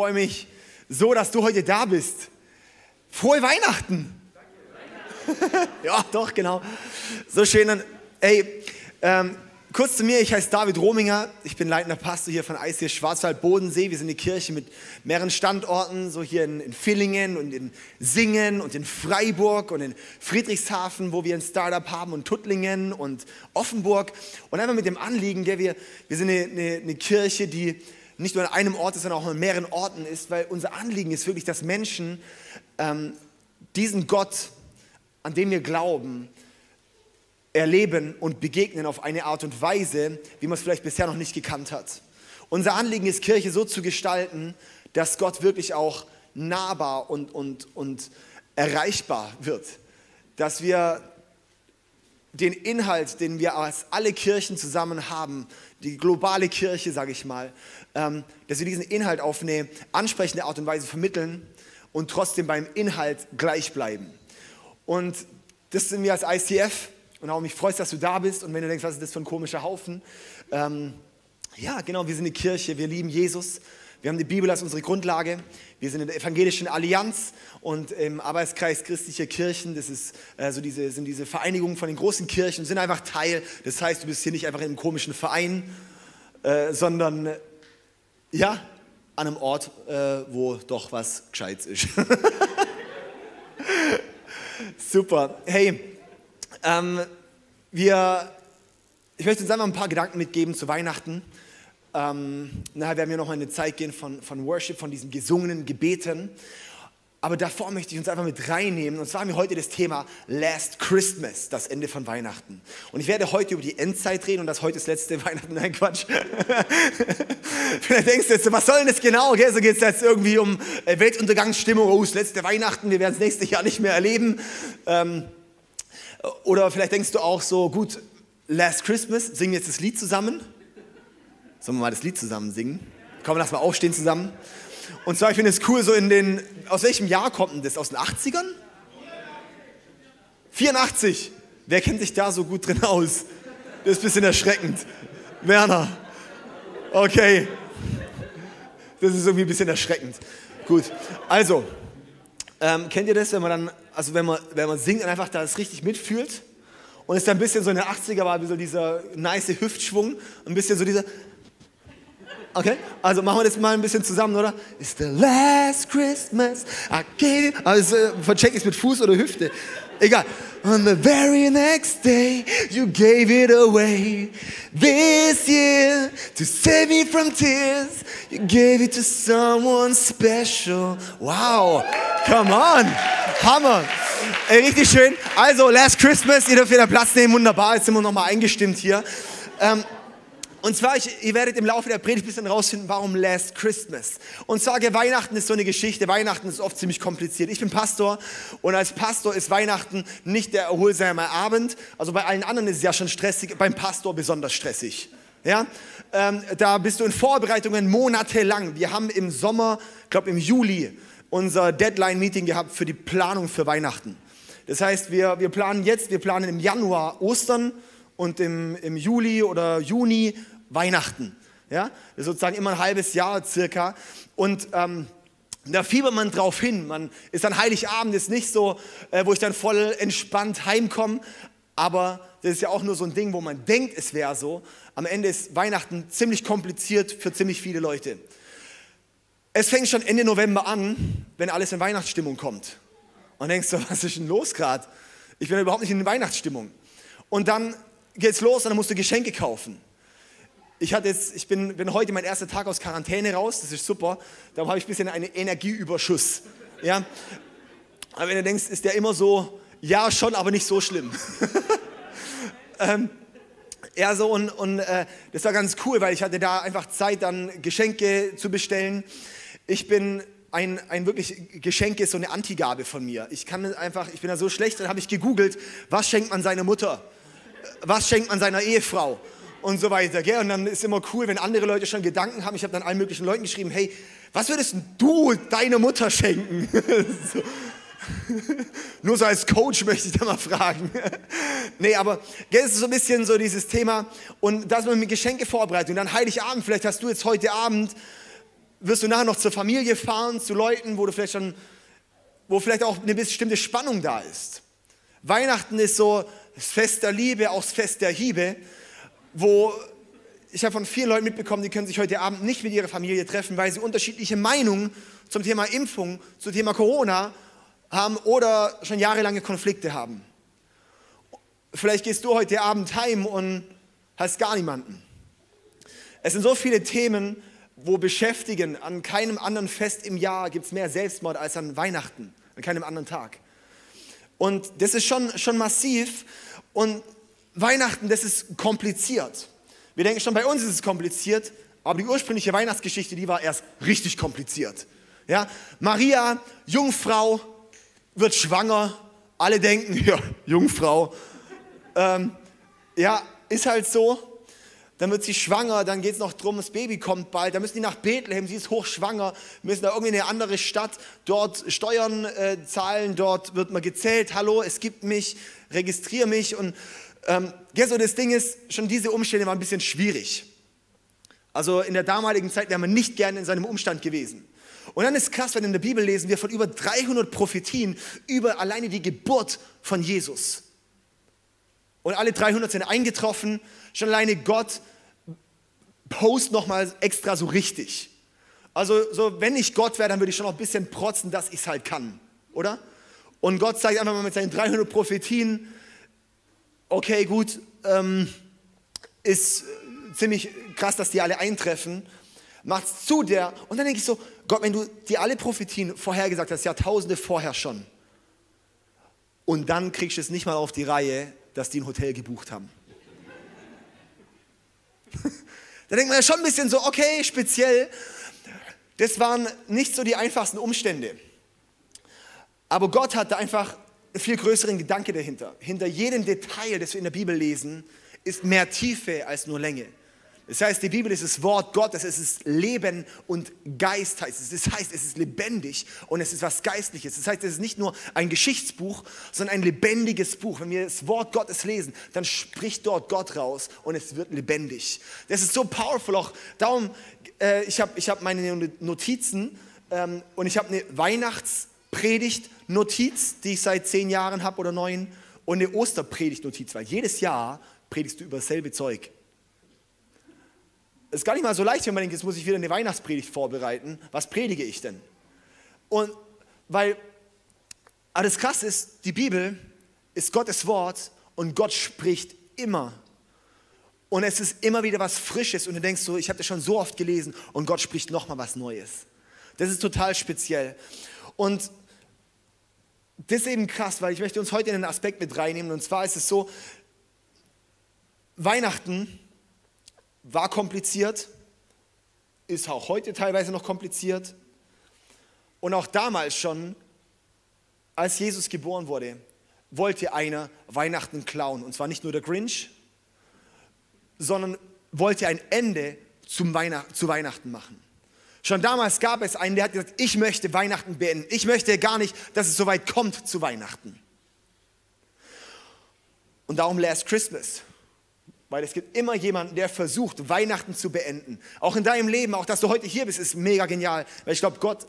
freue mich so, dass du heute da bist. Frohe Weihnachten! ja, doch, genau. So schön. Ey, ähm, kurz zu mir, ich heiße David Rominger, ich bin leitender Pastor hier von ICS Schwarzwald-Bodensee. Wir sind eine Kirche mit mehreren Standorten, so hier in, in Villingen und in Singen und in Freiburg und in Friedrichshafen, wo wir ein Startup haben und Tuttlingen und Offenburg. Und einfach mit dem Anliegen, der wir, wir sind eine, eine, eine Kirche, die nicht nur an einem Ort ist, sondern auch an mehreren Orten ist, weil unser Anliegen ist wirklich, dass Menschen ähm, diesen Gott, an den wir glauben, erleben und begegnen auf eine Art und Weise, wie man es vielleicht bisher noch nicht gekannt hat. Unser Anliegen ist, Kirche so zu gestalten, dass Gott wirklich auch nahbar und, und, und erreichbar wird. Dass wir den Inhalt, den wir als alle Kirchen zusammen haben, die globale Kirche, sage ich mal, ähm, dass wir diesen Inhalt auf eine ansprechende Art und Weise vermitteln und trotzdem beim Inhalt gleich bleiben. Und das sind wir als ICF und auch mich freut, dass du da bist. Und wenn du denkst, was ist das für ein komischer Haufen? Ähm, ja, genau, wir sind eine Kirche, wir lieben Jesus. Wir haben die Bibel als unsere Grundlage. Wir sind in der evangelischen Allianz und im Arbeitskreis christlicher Kirchen. Das ist, äh, so diese, sind diese Vereinigungen von den großen Kirchen, sind einfach Teil. Das heißt, du bist hier nicht einfach in einem komischen Verein, äh, sondern ja, an einem Ort, äh, wo doch was Gescheites ist. Super. Hey, ähm, wir, ich möchte uns einfach ein paar Gedanken mitgeben zu Weihnachten. Ähm, nachher werden wir noch eine Zeit gehen von, von Worship, von diesen gesungenen Gebeten. Aber davor möchte ich uns einfach mit reinnehmen. Und zwar haben wir heute das Thema Last Christmas, das Ende von Weihnachten. Und ich werde heute über die Endzeit reden und das heute das letzte Weihnachten. Nein, Quatsch. Vielleicht denkst du jetzt, was soll denn das genau? Okay, so geht es jetzt irgendwie um äh, Weltuntergangsstimmung. Oh, das letzte Weihnachten, wir werden es nächstes Jahr nicht mehr erleben. Ähm, oder vielleicht denkst du auch so, gut, Last Christmas, singen jetzt das Lied zusammen? Sollen wir mal das Lied zusammen singen? Komm, lass mal aufstehen zusammen. Und zwar, ich finde es cool, so in den, aus welchem Jahr kommt denn das? Aus den 80ern? 84. Wer kennt sich da so gut drin aus? Das ist ein bisschen erschreckend. Werner. Okay. Das ist irgendwie ein bisschen erschreckend. Gut. Also, ähm, kennt ihr das, wenn man dann, also wenn man, wenn man singt und einfach das richtig mitfühlt? Und es dann ein bisschen so in den 80er war ein bisschen dieser nice Hüftschwung, ein bisschen so dieser, Okay, also machen wir das mal ein bisschen zusammen, oder? It's the last Christmas I gave you. Also äh, vercheck ich mit Fuß oder Hüfte. Egal. On the very next day, you gave it away. This year, to save me from tears, you gave it to someone special. Wow, come on, Hammer. Ey, richtig schön. Also, Last Christmas, ihr dürft wieder Platz nehmen, wunderbar. Jetzt sind wir nochmal eingestimmt hier. Ähm, und zwar, ich, ihr werdet im Laufe der Predigt ein bisschen rausfinden, warum Last Christmas. Und sage, Weihnachten ist so eine Geschichte. Weihnachten ist oft ziemlich kompliziert. Ich bin Pastor und als Pastor ist Weihnachten nicht der erholsame Abend. Also bei allen anderen ist es ja schon stressig, beim Pastor besonders stressig. Ja, ähm, da bist du in Vorbereitungen monatelang. Wir haben im Sommer, ich glaube im Juli, unser Deadline-Meeting gehabt für die Planung für Weihnachten. Das heißt, wir, wir planen jetzt, wir planen im Januar Ostern und im, im Juli oder Juni Weihnachten. Ja, sozusagen immer ein halbes Jahr circa. Und ähm, da fiebert man drauf hin. Man ist an Heiligabend ist nicht so, äh, wo ich dann voll entspannt heimkomme. Aber das ist ja auch nur so ein Ding, wo man denkt, es wäre so. Am Ende ist Weihnachten ziemlich kompliziert für ziemlich viele Leute. Es fängt schon Ende November an, wenn alles in Weihnachtsstimmung kommt. Und denkst du, was ist denn los gerade? Ich bin überhaupt nicht in Weihnachtsstimmung. Und dann geht's los und dann musst du Geschenke kaufen. Ich, hatte jetzt, ich bin, bin heute mein erster Tag aus Quarantäne raus, das ist super. Darum habe ich ein bisschen einen Energieüberschuss. Ja? Aber wenn du denkst, ist der immer so, ja schon, aber nicht so schlimm. ähm, ja, so und, und äh, das war ganz cool, weil ich hatte da einfach Zeit, dann Geschenke zu bestellen. Ich bin ein, ein wirklich Geschenk ist so eine Antigabe von mir. Ich kann einfach, ich bin da so schlecht, dann habe ich gegoogelt, was schenkt man seiner Mutter? Was schenkt man seiner Ehefrau und so weiter. Gell? Und dann ist immer cool, wenn andere Leute schon Gedanken haben. Ich habe dann allen möglichen Leuten geschrieben, hey, was würdest du deiner Mutter schenken? so. Nur so als Coach möchte ich da mal fragen. nee, aber gell, es ist so ein bisschen so dieses Thema und dass man mit Geschenke vorbereitet und dann Heiligabend, vielleicht hast du jetzt heute Abend wirst du nachher noch zur Familie fahren, zu Leuten, wo du vielleicht schon, wo vielleicht auch eine bestimmte Spannung da ist. Weihnachten ist so das Fest der Liebe, auch das Fest der Hiebe, wo ich habe von vielen Leuten mitbekommen, die können sich heute Abend nicht mit ihrer Familie treffen, weil sie unterschiedliche Meinungen zum Thema Impfung, zum Thema Corona haben oder schon jahrelange Konflikte haben. Vielleicht gehst du heute Abend heim und hast gar niemanden. Es sind so viele Themen, wo beschäftigen. An keinem anderen Fest im Jahr gibt es mehr Selbstmord als an Weihnachten, an keinem anderen Tag. Und das ist schon, schon massiv. Und Weihnachten, das ist kompliziert. Wir denken schon, bei uns ist es kompliziert, aber die ursprüngliche Weihnachtsgeschichte, die war erst richtig kompliziert. Ja? Maria, Jungfrau, wird schwanger. Alle denken, ja, Jungfrau. Ähm, ja, ist halt so dann wird sie schwanger, dann geht es noch drum, das Baby kommt bald, dann müssen die nach Bethlehem, sie ist hochschwanger, müssen da irgendwie in eine andere Stadt, dort Steuern äh, zahlen, dort wird man gezählt, hallo, es gibt mich, registriere mich und ähm, so das Ding ist, schon diese Umstände waren ein bisschen schwierig. Also in der damaligen Zeit wäre man nicht gerne in seinem Umstand gewesen. Und dann ist krass, wenn in der Bibel lesen wir von über 300 Prophetien über alleine die Geburt von Jesus. Und alle 300 sind eingetroffen. Schon alleine Gott post nochmal extra so richtig. Also so, wenn ich Gott wäre, dann würde ich schon noch ein bisschen protzen, dass ich es halt kann, oder? Und Gott sagt einfach mal mit seinen 300 Prophetien, okay, gut, ähm, ist ziemlich krass, dass die alle eintreffen. Macht's zu der. Und dann denke ich so, Gott, wenn du dir alle Prophetien vorhergesagt hast, Jahrtausende vorher schon, und dann kriegst du es nicht mal auf die Reihe, dass die ein Hotel gebucht haben. da denkt man ja schon ein bisschen so, okay, speziell. Das waren nicht so die einfachsten Umstände. Aber Gott hatte einfach einen viel größeren Gedanke dahinter. Hinter jedem Detail, das wir in der Bibel lesen, ist mehr Tiefe als nur Länge. Das heißt, die Bibel ist das Wort Gottes, es ist Leben und Geist heißt es. Das heißt, es ist lebendig und es ist was Geistliches. Das heißt, es ist nicht nur ein Geschichtsbuch, sondern ein lebendiges Buch. Wenn wir das Wort Gottes lesen, dann spricht dort Gott raus und es wird lebendig. Das ist so powerful auch. Darum, äh, ich habe ich hab meine Notizen ähm, und ich habe eine Weihnachtspredigt-Notiz, die ich seit zehn Jahren habe oder neun und eine Osterpredigt-Notiz, weil jedes Jahr predigst du über dasselbe Zeug ist gar nicht mal so leicht, wenn man denkt, jetzt muss ich wieder eine Weihnachtspredigt vorbereiten. Was predige ich denn? Und weil alles krass ist, die Bibel ist Gottes Wort und Gott spricht immer. Und es ist immer wieder was Frisches und du denkst so, ich habe das schon so oft gelesen und Gott spricht nochmal was Neues. Das ist total speziell. Und das ist eben krass, weil ich möchte uns heute in einen Aspekt mit reinnehmen. Und zwar ist es so, Weihnachten war kompliziert, ist auch heute teilweise noch kompliziert. Und auch damals schon, als Jesus geboren wurde, wollte einer Weihnachten klauen. Und zwar nicht nur der Grinch, sondern wollte ein Ende zum Weihnacht, zu Weihnachten machen. Schon damals gab es einen, der hat gesagt, ich möchte Weihnachten beenden. Ich möchte gar nicht, dass es so weit kommt zu Weihnachten. Und darum Last Christmas. Weil es gibt immer jemanden, der versucht, Weihnachten zu beenden. Auch in deinem Leben, auch dass du heute hier bist, ist mega genial. Weil ich glaube, Gott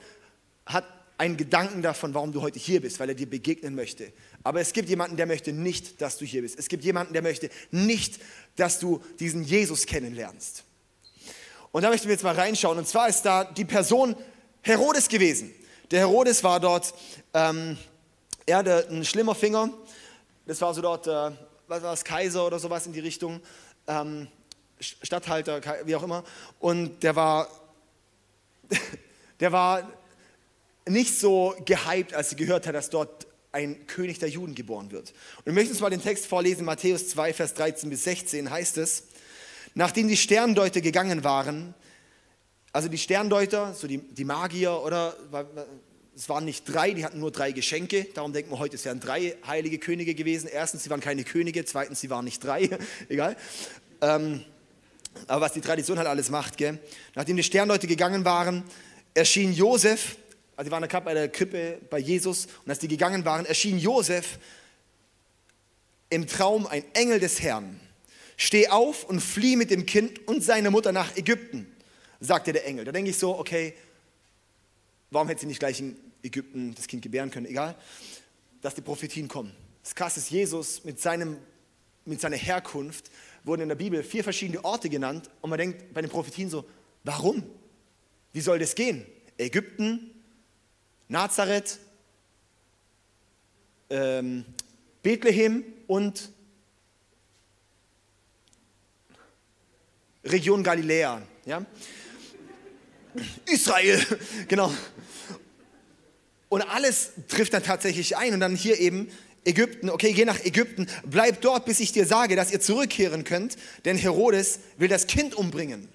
hat einen Gedanken davon, warum du heute hier bist, weil er dir begegnen möchte. Aber es gibt jemanden, der möchte nicht, dass du hier bist. Es gibt jemanden, der möchte nicht, dass du diesen Jesus kennenlernst. Und da möchten wir jetzt mal reinschauen. Und zwar ist da die Person Herodes gewesen. Der Herodes war dort, ähm, er hatte ein schlimmer Finger. Das war so dort äh, was war es, Kaiser oder sowas in die Richtung, ähm, Statthalter, wie auch immer. Und der war, der war nicht so gehypt, als sie gehört hat, dass dort ein König der Juden geboren wird. Und wir möchten uns mal den Text vorlesen, Matthäus 2, Vers 13 bis 16 heißt es, nachdem die Sterndeuter gegangen waren, also die Sterndeuter, so die, die Magier oder es waren nicht drei, die hatten nur drei Geschenke. Darum denken wir heute, es wären drei heilige Könige gewesen. Erstens, sie waren keine Könige. Zweitens, sie waren nicht drei. Egal. Ähm, aber was die Tradition halt alles macht. Gell? Nachdem die Sternleute gegangen waren, erschien Josef, also die waren gerade bei der Krippe bei Jesus, und als die gegangen waren, erschien Josef im Traum ein Engel des Herrn. Steh auf und flieh mit dem Kind und seiner Mutter nach Ägypten. sagte der Engel. Da denke ich so, okay, warum hätte sie nicht gleich in Ägypten das Kind gebären können? Egal, dass die Prophetien kommen. Das krasse ist, Jesus mit, seinem, mit seiner Herkunft wurden in der Bibel vier verschiedene Orte genannt und man denkt bei den Prophetien so, warum? Wie soll das gehen? Ägypten, Nazareth, ähm, Bethlehem und Region Galiläa. Ja? Israel, genau. Und alles trifft dann tatsächlich ein. Und dann hier eben Ägypten, okay, geh nach Ägypten, bleib dort, bis ich dir sage, dass ihr zurückkehren könnt, denn Herodes will das Kind umbringen.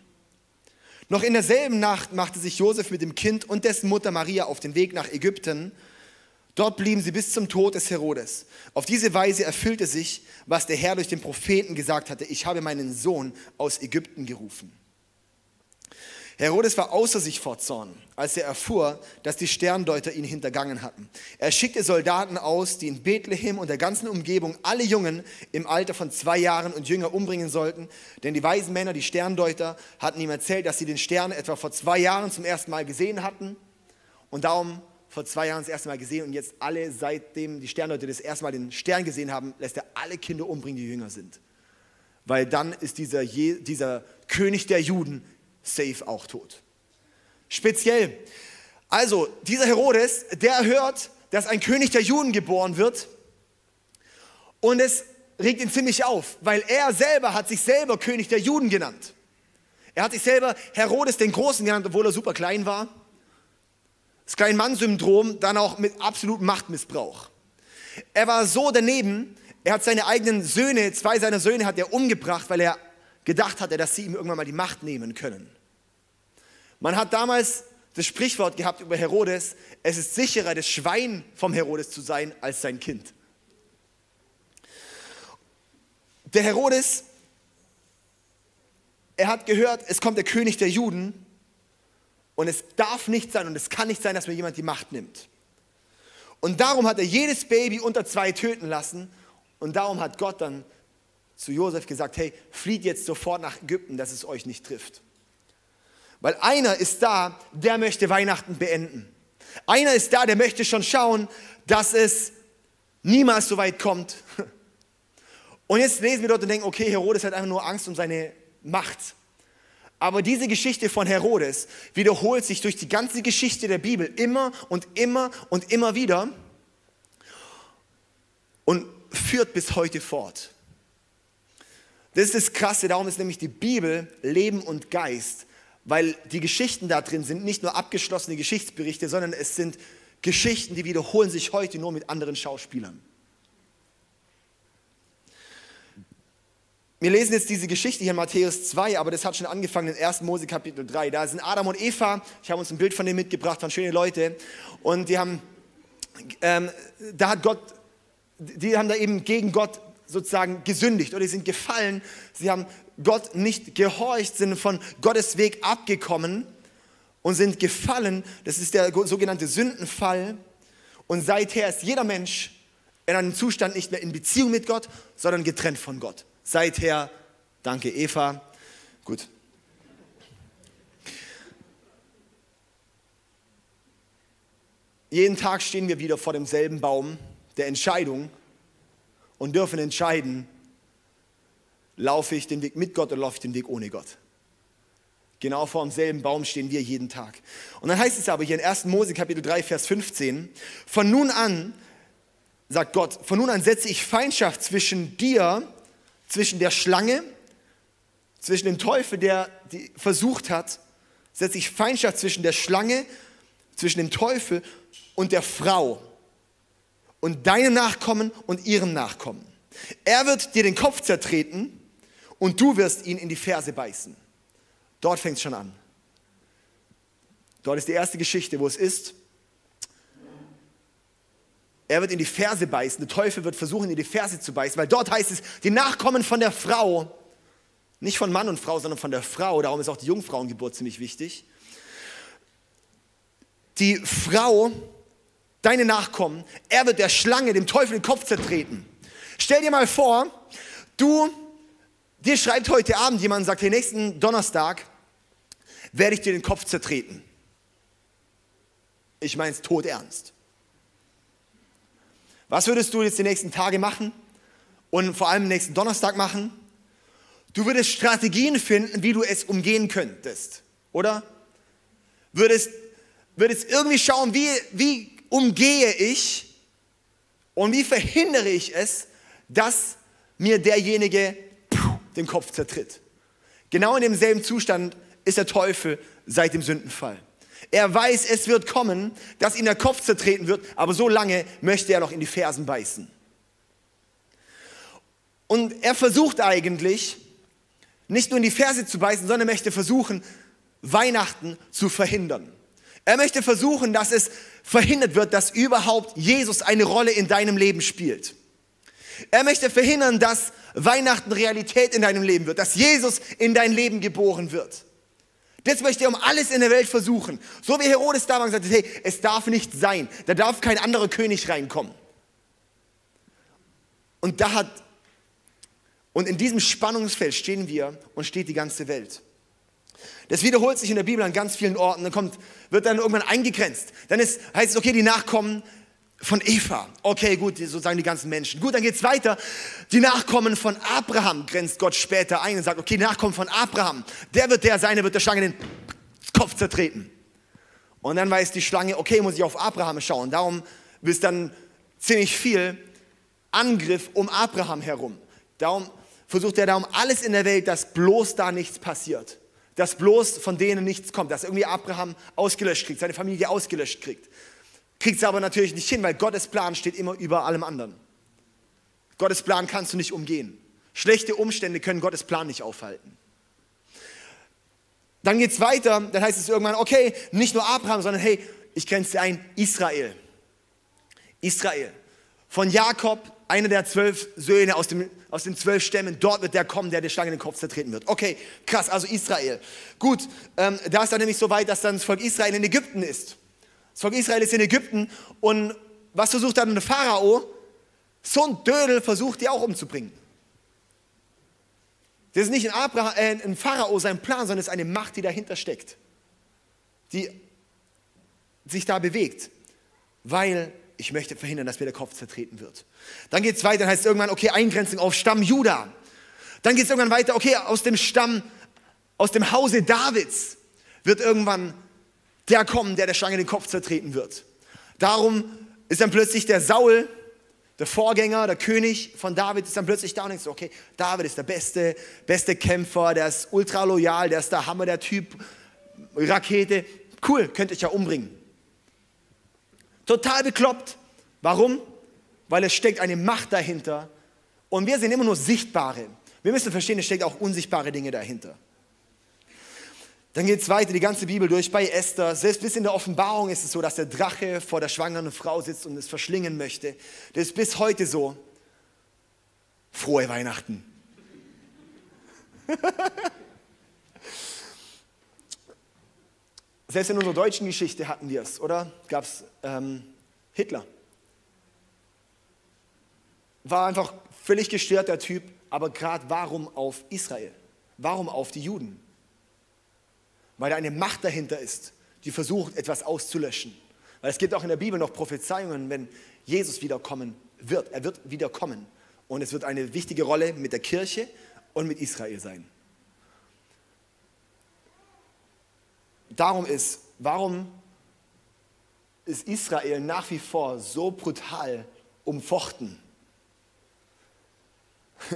Noch in derselben Nacht machte sich Josef mit dem Kind und dessen Mutter Maria auf den Weg nach Ägypten. Dort blieben sie bis zum Tod des Herodes. Auf diese Weise erfüllte sich, was der Herr durch den Propheten gesagt hatte, ich habe meinen Sohn aus Ägypten gerufen. Herodes war außer sich vor Zorn, als er erfuhr, dass die Sterndeuter ihn hintergangen hatten. Er schickte Soldaten aus, die in Bethlehem und der ganzen Umgebung alle Jungen im Alter von zwei Jahren und jünger umbringen sollten, denn die weisen Männer, die Sterndeuter, hatten ihm erzählt, dass sie den Stern etwa vor zwei Jahren zum ersten Mal gesehen hatten und darum vor zwei Jahren das erste Mal gesehen und jetzt alle, seitdem die Sterndeuter das erste Mal den Stern gesehen haben, lässt er alle Kinder umbringen, die jünger sind. Weil dann ist dieser, dieser König der Juden safe auch tot. Speziell. Also, dieser Herodes, der hört, dass ein König der Juden geboren wird und es regt ihn ziemlich auf, weil er selber hat sich selber König der Juden genannt. Er hat sich selber Herodes den Großen genannt, obwohl er super klein war. Das Kleinmann-Syndrom, dann auch mit absolutem Machtmissbrauch. Er war so daneben, er hat seine eigenen Söhne, zwei seiner Söhne hat er umgebracht, weil er gedacht hatte, dass sie ihm irgendwann mal die Macht nehmen können. Man hat damals das Sprichwort gehabt über Herodes, es ist sicherer, das Schwein vom Herodes zu sein, als sein Kind. Der Herodes, er hat gehört, es kommt der König der Juden und es darf nicht sein und es kann nicht sein, dass mir jemand die Macht nimmt. Und darum hat er jedes Baby unter zwei töten lassen und darum hat Gott dann zu Josef gesagt, hey, flieht jetzt sofort nach Ägypten, dass es euch nicht trifft. Weil einer ist da, der möchte Weihnachten beenden. Einer ist da, der möchte schon schauen, dass es niemals so weit kommt. Und jetzt lesen wir dort und denken, okay, Herodes hat einfach nur Angst um seine Macht. Aber diese Geschichte von Herodes wiederholt sich durch die ganze Geschichte der Bibel immer und immer und immer wieder und führt bis heute fort. Das ist das Krasse, darum ist nämlich die Bibel Leben und Geist weil die Geschichten da drin sind nicht nur abgeschlossene Geschichtsberichte, sondern es sind Geschichten, die wiederholen sich heute nur mit anderen Schauspielern. Wir lesen jetzt diese Geschichte hier in Matthäus 2, aber das hat schon angefangen in 1. Mose Kapitel 3. Da sind Adam und Eva, ich habe uns ein Bild von denen mitgebracht, waren schöne Leute. Und die haben, ähm, da hat Gott, die haben da eben gegen Gott sozusagen gesündigt oder die sind gefallen. Sie haben Gott nicht gehorcht, sind von Gottes Weg abgekommen und sind gefallen. Das ist der sogenannte Sündenfall. Und seither ist jeder Mensch in einem Zustand nicht mehr in Beziehung mit Gott, sondern getrennt von Gott. Seither, danke Eva, gut. Jeden Tag stehen wir wieder vor demselben Baum der Entscheidung und dürfen entscheiden, Laufe ich den Weg mit Gott oder laufe ich den Weg ohne Gott? Genau vor demselben Baum stehen wir jeden Tag. Und dann heißt es aber hier in 1. Mose Kapitel 3, Vers 15, von nun an, sagt Gott, von nun an setze ich Feindschaft zwischen dir, zwischen der Schlange, zwischen dem Teufel, der die versucht hat, setze ich Feindschaft zwischen der Schlange, zwischen dem Teufel und der Frau und deinem Nachkommen und ihrem Nachkommen. Er wird dir den Kopf zertreten und du wirst ihn in die Ferse beißen. Dort fängt es schon an. Dort ist die erste Geschichte, wo es ist. Er wird in die Ferse beißen. Der Teufel wird versuchen, in die Ferse zu beißen, weil dort heißt es, die Nachkommen von der Frau, nicht von Mann und Frau, sondern von der Frau, darum ist auch die Jungfrauengeburt ziemlich wichtig. Die Frau, deine Nachkommen, er wird der Schlange, dem Teufel den Kopf zertreten. Stell dir mal vor, du Dir schreibt heute Abend jemand und sagt, hey, nächsten Donnerstag, werde ich dir den Kopf zertreten. Ich meine es tot ernst. Was würdest du jetzt die nächsten Tage machen und vor allem nächsten Donnerstag machen? Du würdest Strategien finden, wie du es umgehen könntest, oder? Würdest, würdest irgendwie schauen, wie, wie umgehe ich und wie verhindere ich es, dass mir derjenige den Kopf zertritt. Genau in demselben Zustand ist der Teufel seit dem Sündenfall. Er weiß, es wird kommen, dass ihm der Kopf zertreten wird, aber so lange möchte er noch in die Fersen beißen. Und er versucht eigentlich, nicht nur in die Ferse zu beißen, sondern möchte versuchen, Weihnachten zu verhindern. Er möchte versuchen, dass es verhindert wird, dass überhaupt Jesus eine Rolle in deinem Leben spielt. Er möchte verhindern, dass Weihnachten Realität in deinem Leben wird, dass Jesus in dein Leben geboren wird. Das möchte er um alles in der Welt versuchen. So wie Herodes damals sagte, hey, es darf nicht sein, da darf kein anderer König reinkommen. Und da hat, und in diesem Spannungsfeld stehen wir und steht die ganze Welt. Das wiederholt sich in der Bibel an ganz vielen Orten. Dann kommt, wird dann irgendwann eingegrenzt. Dann ist, heißt es, okay, die Nachkommen von Eva. Okay, gut, sozusagen die ganzen Menschen. Gut, dann geht es weiter. Die Nachkommen von Abraham grenzt Gott später ein und sagt, okay, Nachkommen von Abraham, der wird der sein, der wird der Schlange den Kopf zertreten. Und dann weiß die Schlange, okay, muss ich auf Abraham schauen. Darum ist dann ziemlich viel Angriff um Abraham herum. Darum versucht er darum alles in der Welt, dass bloß da nichts passiert. Dass bloß von denen nichts kommt. Dass irgendwie Abraham ausgelöscht kriegt, seine Familie ausgelöscht kriegt. Kriegt es aber natürlich nicht hin, weil Gottes Plan steht immer über allem anderen. Gottes Plan kannst du nicht umgehen. Schlechte Umstände können Gottes Plan nicht aufhalten. Dann geht es weiter, dann heißt es irgendwann, okay, nicht nur Abraham, sondern hey, ich grenze ein, Israel. Israel. Von Jakob, einer der zwölf Söhne aus, dem, aus den zwölf Stämmen, dort wird der kommen, der der Schlange in den Kopf zertreten wird. Okay, krass, also Israel. Gut, ähm, da ist dann nämlich so weit, dass dann das Volk Israel in Ägypten ist. Das Volk Israel ist in Ägypten und was versucht dann der Pharao? So ein Dödel versucht die auch umzubringen. Das ist nicht ein, Abraham, äh, ein Pharao sein Plan, sondern es ist eine Macht, die dahinter steckt, die sich da bewegt, weil ich möchte verhindern, dass mir der Kopf zertreten wird. Dann geht es weiter, dann heißt es irgendwann, okay, Eingrenzung auf Stamm Juda. Dann geht es irgendwann weiter, okay, aus dem Stamm, aus dem Hause Davids wird irgendwann der kommen, der der Schlange den Kopf zertreten wird. Darum ist dann plötzlich der Saul, der Vorgänger, der König von David, ist dann plötzlich da und denkt so, okay, David ist der beste, beste Kämpfer, der ist ultra loyal, der ist der Hammer, der Typ, Rakete, cool, könnte ich ja umbringen. Total bekloppt. Warum? Weil es steckt eine Macht dahinter und wir sind immer nur Sichtbare. Wir müssen verstehen, es steckt auch unsichtbare Dinge dahinter. Dann geht es weiter, die ganze Bibel durch bei Esther. Selbst bis in der Offenbarung ist es so, dass der Drache vor der schwangeren Frau sitzt und es verschlingen möchte. Das ist bis heute so. Frohe Weihnachten. Selbst in unserer deutschen Geschichte hatten wir es, oder? Gab es ähm, Hitler. War einfach völlig gestört, der Typ. Aber gerade warum auf Israel? Warum auf die Juden? Weil da eine Macht dahinter ist, die versucht, etwas auszulöschen. Weil es gibt auch in der Bibel noch Prophezeiungen, wenn Jesus wiederkommen wird. Er wird wiederkommen. Und es wird eine wichtige Rolle mit der Kirche und mit Israel sein. Darum ist, warum ist Israel nach wie vor so brutal umfochten?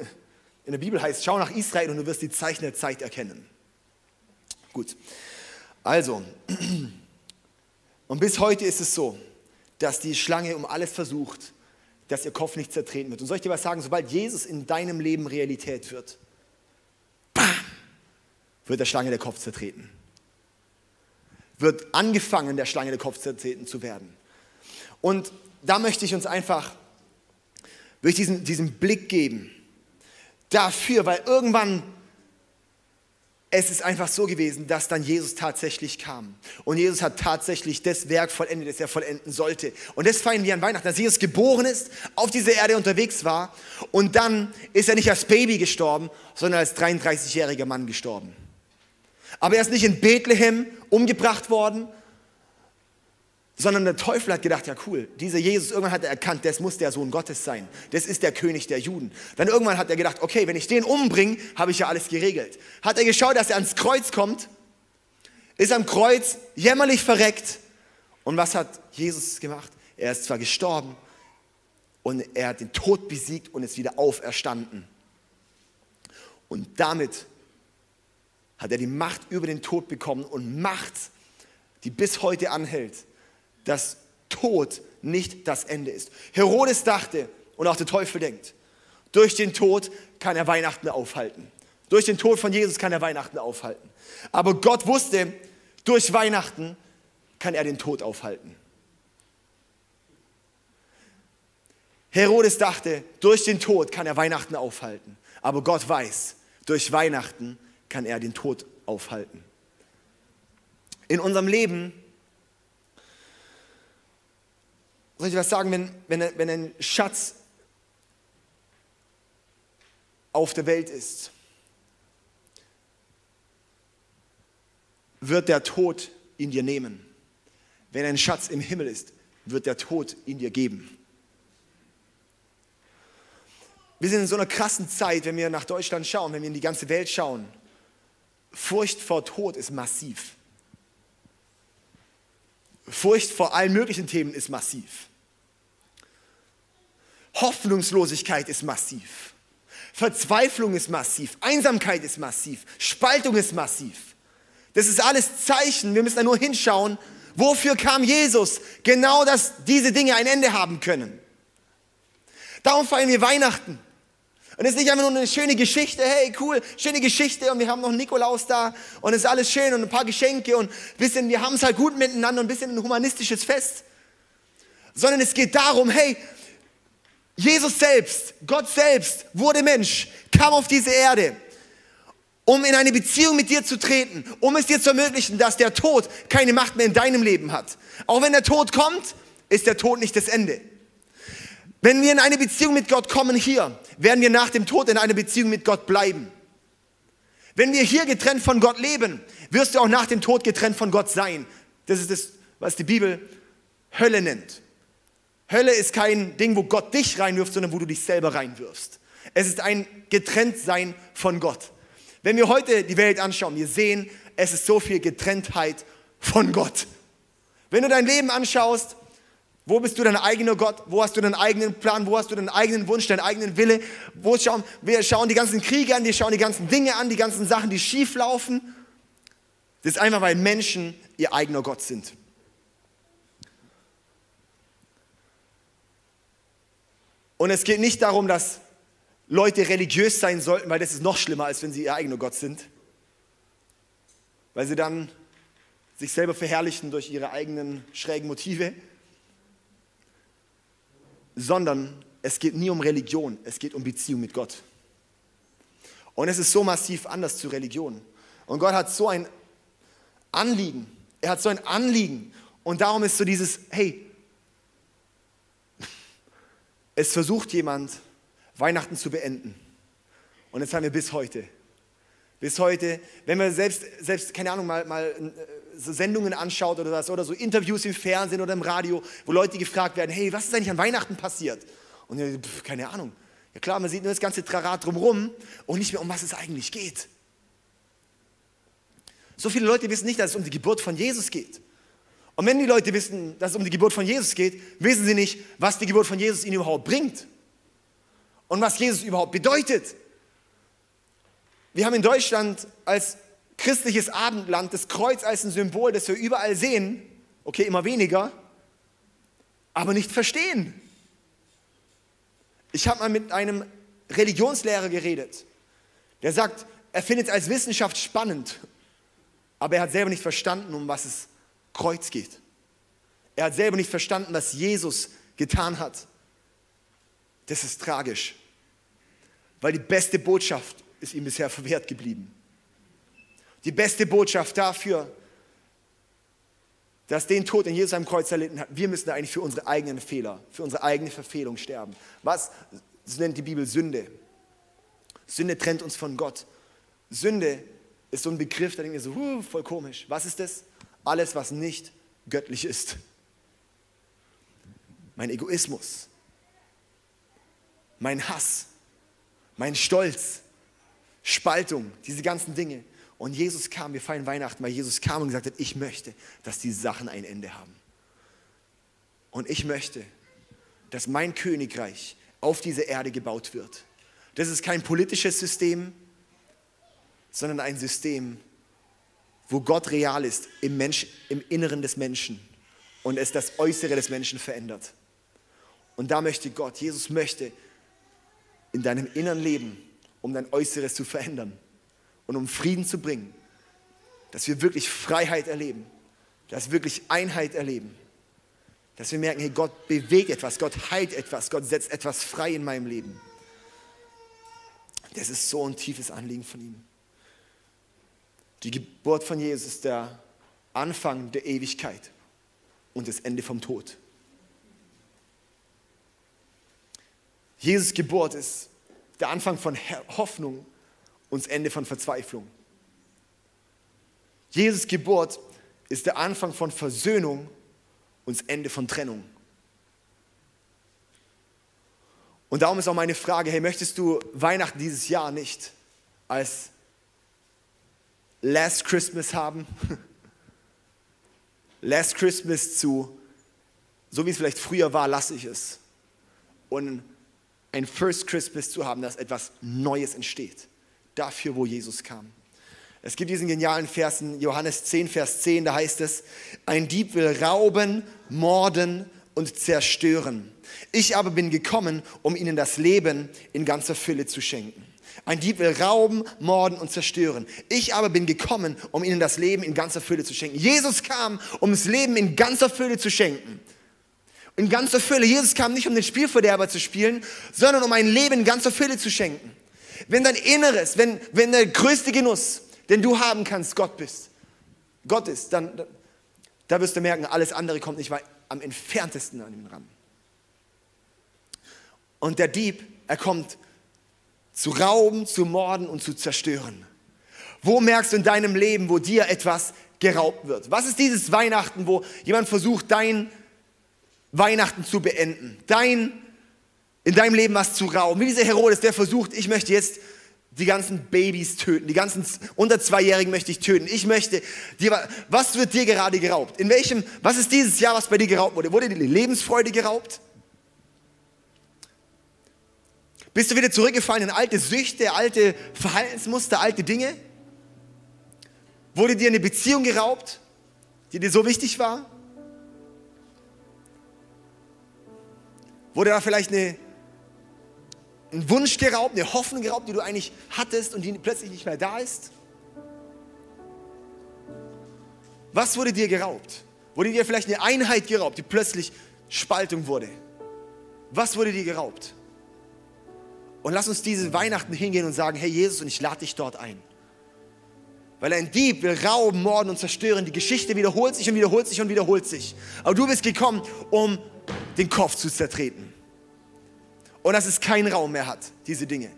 In der Bibel heißt, schau nach Israel und du wirst die Zeichen der Zeit erkennen. Gut. Also, und bis heute ist es so, dass die Schlange um alles versucht, dass ihr Kopf nicht zertreten wird. Und soll ich dir was sagen, sobald Jesus in deinem Leben Realität wird, bam, wird der Schlange der Kopf zertreten. Wird angefangen, der Schlange der Kopf zertreten zu werden. Und da möchte ich uns einfach durch diesen, diesen Blick geben dafür, weil irgendwann es ist einfach so gewesen, dass dann Jesus tatsächlich kam. Und Jesus hat tatsächlich das Werk vollendet, das er vollenden sollte. Und das feiern wir an Weihnachten, dass Jesus geboren ist, auf dieser Erde unterwegs war. Und dann ist er nicht als Baby gestorben, sondern als 33-jähriger Mann gestorben. Aber er ist nicht in Bethlehem umgebracht worden, sondern der Teufel hat gedacht, ja cool, dieser Jesus, irgendwann hat er erkannt, das muss der Sohn Gottes sein. Das ist der König der Juden. Dann irgendwann hat er gedacht, okay, wenn ich den umbringe, habe ich ja alles geregelt. Hat er geschaut, dass er ans Kreuz kommt, ist am Kreuz jämmerlich verreckt. Und was hat Jesus gemacht? Er ist zwar gestorben und er hat den Tod besiegt und ist wieder auferstanden. Und damit hat er die Macht über den Tod bekommen und Macht, die bis heute anhält dass Tod nicht das Ende ist. Herodes dachte, und auch der Teufel denkt, durch den Tod kann er Weihnachten aufhalten. Durch den Tod von Jesus kann er Weihnachten aufhalten. Aber Gott wusste, durch Weihnachten kann er den Tod aufhalten. Herodes dachte, durch den Tod kann er Weihnachten aufhalten. Aber Gott weiß, durch Weihnachten kann er den Tod aufhalten. In unserem Leben soll ich was sagen, wenn, wenn, wenn ein Schatz auf der Welt ist, wird der Tod ihn dir nehmen. Wenn ein Schatz im Himmel ist, wird der Tod ihn dir geben. Wir sind in so einer krassen Zeit, wenn wir nach Deutschland schauen, wenn wir in die ganze Welt schauen. Furcht vor Tod ist massiv. Furcht vor allen möglichen Themen ist massiv. Hoffnungslosigkeit ist massiv. Verzweiflung ist massiv. Einsamkeit ist massiv. Spaltung ist massiv. Das ist alles Zeichen. Wir müssen da nur hinschauen. Wofür kam Jesus? Genau, dass diese Dinge ein Ende haben können. Darum feiern wir Weihnachten. Und es ist nicht einfach nur eine schöne Geschichte, hey, cool, schöne Geschichte und wir haben noch einen Nikolaus da und es ist alles schön und ein paar Geschenke und bisschen, wir haben es halt gut miteinander und ein bisschen ein humanistisches Fest. Sondern es geht darum, hey, Jesus selbst, Gott selbst wurde Mensch, kam auf diese Erde, um in eine Beziehung mit dir zu treten, um es dir zu ermöglichen, dass der Tod keine Macht mehr in deinem Leben hat. Auch wenn der Tod kommt, ist der Tod nicht das Ende. Wenn wir in eine Beziehung mit Gott kommen hier, werden wir nach dem Tod in einer Beziehung mit Gott bleiben. Wenn wir hier getrennt von Gott leben, wirst du auch nach dem Tod getrennt von Gott sein. Das ist das, was die Bibel Hölle nennt. Hölle ist kein Ding, wo Gott dich reinwirft, sondern wo du dich selber reinwirfst. Es ist ein Getrenntsein von Gott. Wenn wir heute die Welt anschauen, wir sehen, es ist so viel Getrenntheit von Gott. Wenn du dein Leben anschaust, wo bist du dein eigener Gott? Wo hast du deinen eigenen Plan? Wo hast du deinen eigenen Wunsch, deinen eigenen Wille? Wo schauen, wir schauen die ganzen Kriege an, wir schauen die ganzen Dinge an, die ganzen Sachen, die schief laufen. Das ist einfach, weil Menschen ihr eigener Gott sind. Und es geht nicht darum, dass Leute religiös sein sollten, weil das ist noch schlimmer, als wenn sie ihr eigener Gott sind. Weil sie dann sich selber verherrlichen durch ihre eigenen schrägen Motive. Sondern es geht nie um Religion, es geht um Beziehung mit Gott. Und es ist so massiv anders zu Religion. Und Gott hat so ein Anliegen. Er hat so ein Anliegen. Und darum ist so dieses, hey, es versucht jemand, Weihnachten zu beenden. Und das haben wir bis heute. Bis heute, wenn man selbst, selbst keine Ahnung, mal, mal äh, so Sendungen anschaut oder das oder so Interviews im Fernsehen oder im Radio, wo Leute gefragt werden, hey, was ist eigentlich an Weihnachten passiert? Und ja, pf, keine Ahnung. Ja klar, man sieht nur das ganze Trarat drumherum und nicht mehr, um was es eigentlich geht. So viele Leute wissen nicht, dass es um die Geburt von Jesus geht. Und wenn die Leute wissen, dass es um die Geburt von Jesus geht, wissen sie nicht, was die Geburt von Jesus ihnen überhaupt bringt und was Jesus überhaupt bedeutet. Wir haben in Deutschland als christliches Abendland das Kreuz als ein Symbol, das wir überall sehen, okay, immer weniger, aber nicht verstehen. Ich habe mal mit einem Religionslehrer geredet, der sagt, er findet es als Wissenschaft spannend, aber er hat selber nicht verstanden, um was es Kreuz geht. Er hat selber nicht verstanden, was Jesus getan hat. Das ist tragisch, weil die beste Botschaft ist ihm bisher verwehrt geblieben. Die beste Botschaft dafür, dass den Tod, den Jesus am Kreuz erlitten hat, wir müssen eigentlich für unsere eigenen Fehler, für unsere eigene Verfehlung sterben. Was nennt die Bibel Sünde? Sünde trennt uns von Gott. Sünde ist so ein Begriff, da denke ich so, uh, voll komisch. Was ist das? Alles, was nicht göttlich ist. Mein Egoismus, mein Hass, mein Stolz, Spaltung, diese ganzen Dinge. Und Jesus kam, wir feiern Weihnachten, weil Jesus kam und gesagt hat, ich möchte, dass diese Sachen ein Ende haben. Und ich möchte, dass mein Königreich auf dieser Erde gebaut wird. Das ist kein politisches System, sondern ein System, wo Gott real ist im, Mensch, im Inneren des Menschen und es das Äußere des Menschen verändert. Und da möchte Gott, Jesus möchte in deinem inneren Leben, um dein Äußeres zu verändern und um Frieden zu bringen, dass wir wirklich Freiheit erleben, dass wir wirklich Einheit erleben, dass wir merken, hey, Gott bewegt etwas, Gott heilt etwas, Gott setzt etwas frei in meinem Leben. Das ist so ein tiefes Anliegen von ihm. Die Geburt von Jesus ist der Anfang der Ewigkeit und das Ende vom Tod. Jesus Geburt ist der Anfang von Hoffnung und das Ende von Verzweiflung. Jesus Geburt ist der Anfang von Versöhnung und das Ende von Trennung. Und darum ist auch meine Frage, hey, möchtest du Weihnachten dieses Jahr nicht als Last Christmas haben? Last Christmas zu, so wie es vielleicht früher war, lasse ich es. Und ein First Christmas zu haben, dass etwas Neues entsteht. Dafür, wo Jesus kam. Es gibt diesen genialen Vers in Johannes 10, Vers 10, da heißt es, ein Dieb will rauben, morden und zerstören. Ich aber bin gekommen, um ihnen das Leben in ganzer Fülle zu schenken. Ein Dieb will rauben, morden und zerstören. Ich aber bin gekommen, um ihnen das Leben in ganzer Fülle zu schenken. Jesus kam, um das Leben in ganzer Fülle zu schenken in ganzer Fülle. Jesus kam nicht, um den Spielverderber zu spielen, sondern um ein Leben in ganzer Fülle zu schenken. Wenn dein Inneres, wenn, wenn der größte Genuss, den du haben kannst, Gott bist, Gott ist, dann, dann da wirst du merken, alles andere kommt nicht weit am entferntesten an ihn ran. Und der Dieb, er kommt zu rauben, zu morden und zu zerstören. Wo merkst du in deinem Leben, wo dir etwas geraubt wird? Was ist dieses Weihnachten, wo jemand versucht, dein Weihnachten zu beenden, dein, in deinem Leben was zu rauben. Wie dieser Herodes, der versucht, ich möchte jetzt die ganzen Babys töten, die ganzen unter Zweijährigen möchte ich töten. Ich möchte, die, was wird dir gerade geraubt? In welchem, was ist dieses Jahr, was bei dir geraubt wurde? Wurde dir die Lebensfreude geraubt? Bist du wieder zurückgefallen in alte Süchte, alte Verhaltensmuster, alte Dinge? Wurde dir eine Beziehung geraubt, die dir so wichtig war? Wurde da vielleicht eine, ein Wunsch geraubt, eine Hoffnung geraubt, die du eigentlich hattest und die plötzlich nicht mehr da ist? Was wurde dir geraubt? Wurde dir vielleicht eine Einheit geraubt, die plötzlich Spaltung wurde? Was wurde dir geraubt? Und lass uns diese Weihnachten hingehen und sagen, hey Jesus, und ich lade dich dort ein. Weil ein Dieb will rauben, morden und zerstören. Die Geschichte wiederholt sich und wiederholt sich und wiederholt sich. Aber du bist gekommen, um den Kopf zu zertreten. Und dass es keinen Raum mehr hat, diese Dinge.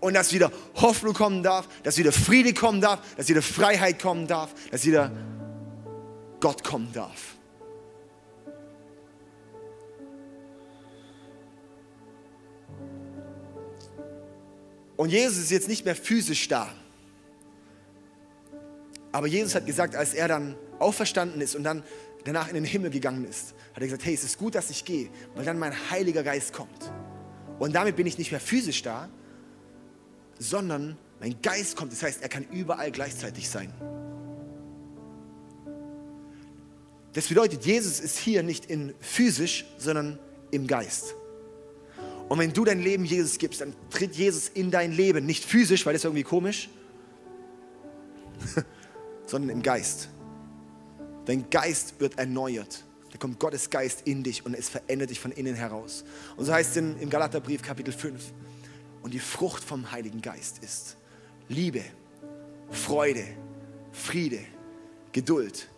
Und dass wieder Hoffnung kommen darf, dass wieder Friede kommen darf, dass wieder Freiheit kommen darf, dass wieder Gott kommen darf. Und Jesus ist jetzt nicht mehr physisch da. Aber Jesus hat gesagt, als er dann auferstanden ist und dann danach in den Himmel gegangen ist, hat er gesagt, hey, es ist gut, dass ich gehe, weil dann mein Heiliger Geist kommt. Und damit bin ich nicht mehr physisch da, sondern mein Geist kommt. Das heißt, er kann überall gleichzeitig sein. Das bedeutet, Jesus ist hier nicht in physisch, sondern im Geist. Und wenn du dein Leben Jesus gibst, dann tritt Jesus in dein Leben, nicht physisch, weil das ist irgendwie komisch, sondern im Geist. Dein Geist wird erneuert. Da kommt Gottes Geist in dich und es verändert dich von innen heraus. Und so heißt es im Galaterbrief Kapitel 5. Und die Frucht vom Heiligen Geist ist Liebe, Freude, Friede, Geduld,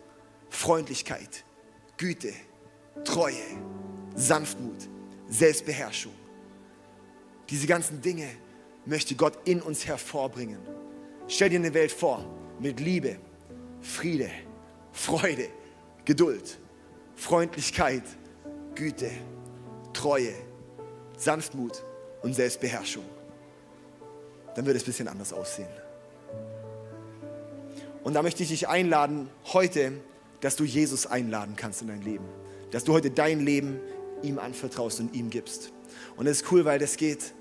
Freundlichkeit, Güte, Treue, Sanftmut, Selbstbeherrschung. Diese ganzen Dinge möchte Gott in uns hervorbringen. Stell dir eine Welt vor, mit Liebe, Friede, Freude, Geduld, Freundlichkeit, Güte, Treue, Sanftmut und Selbstbeherrschung. Dann wird es ein bisschen anders aussehen. Und da möchte ich dich einladen, heute, dass du Jesus einladen kannst in dein Leben. Dass du heute dein Leben ihm anvertraust und ihm gibst. Und das ist cool, weil das geht.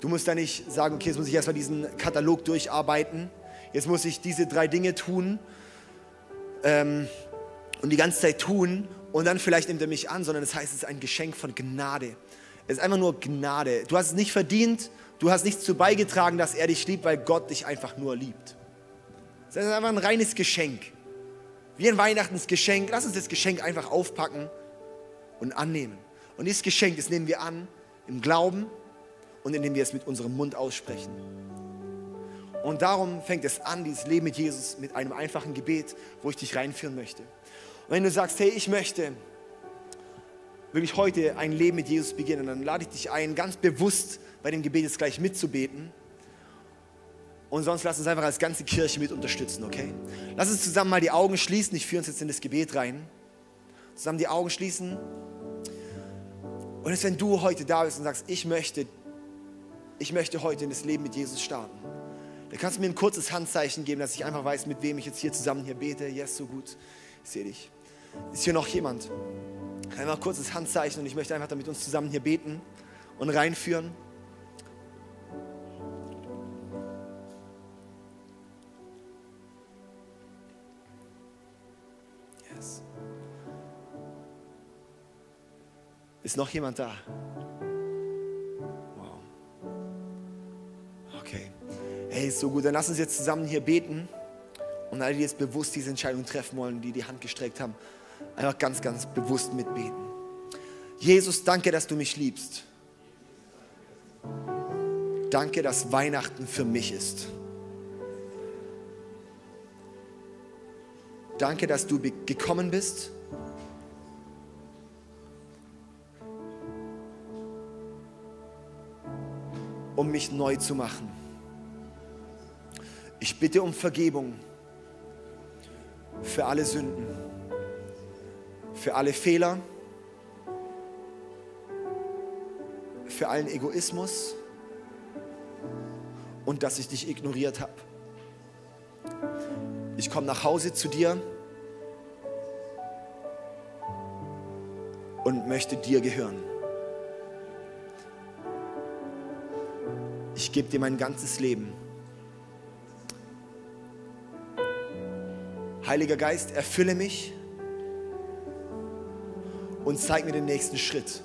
Du musst da nicht sagen, okay, jetzt muss ich erstmal diesen Katalog durcharbeiten. Jetzt muss ich diese drei Dinge tun ähm, und die ganze Zeit tun und dann vielleicht nimmt er mich an, sondern das heißt, es ist ein Geschenk von Gnade. Es ist einfach nur Gnade. Du hast es nicht verdient, du hast nichts dazu beigetragen, dass er dich liebt, weil Gott dich einfach nur liebt. Das ist einfach ein reines Geschenk. Wie ein Weihnachtsgeschenk. Lass uns das Geschenk einfach aufpacken und annehmen. Und dieses Geschenk, das nehmen wir an im Glauben und indem wir es mit unserem Mund aussprechen. Und darum fängt es an, dieses Leben mit Jesus, mit einem einfachen Gebet, wo ich dich reinführen möchte. Und wenn du sagst, hey, ich möchte wirklich heute ein Leben mit Jesus beginnen, dann lade ich dich ein, ganz bewusst bei dem Gebet jetzt gleich mitzubeten. Und sonst lass uns einfach als ganze Kirche mit unterstützen, okay? Lass uns zusammen mal die Augen schließen. Ich führe uns jetzt in das Gebet rein. Zusammen die Augen schließen. Und jetzt, wenn du heute da bist und sagst, ich möchte, ich möchte heute in das Leben mit Jesus starten, dann kannst du mir ein kurzes Handzeichen geben, dass ich einfach weiß, mit wem ich jetzt hier zusammen hier bete. Yes, so gut. Ich sehe dich. Ist hier noch jemand? Einfach ein kurzes Handzeichen und ich möchte einfach damit uns zusammen hier beten und reinführen. Ist noch jemand da? Wow. Okay. Hey, ist so gut. Dann lass uns jetzt zusammen hier beten. Und alle, die jetzt bewusst diese Entscheidung treffen wollen, die die Hand gestreckt haben, einfach ganz, ganz bewusst mitbeten. Jesus, danke, dass du mich liebst. Danke, dass Weihnachten für mich ist. Danke, dass du gekommen bist. Um mich neu zu machen. Ich bitte um Vergebung für alle Sünden, für alle Fehler, für allen Egoismus und dass ich dich ignoriert habe. Ich komme nach Hause zu dir und möchte dir gehören. Gebe dir mein ganzes Leben. Heiliger Geist, erfülle mich und zeig mir den nächsten Schritt.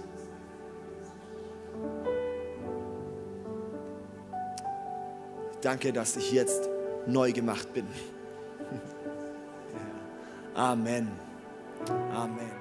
Danke, dass ich jetzt neu gemacht bin. Amen. Amen.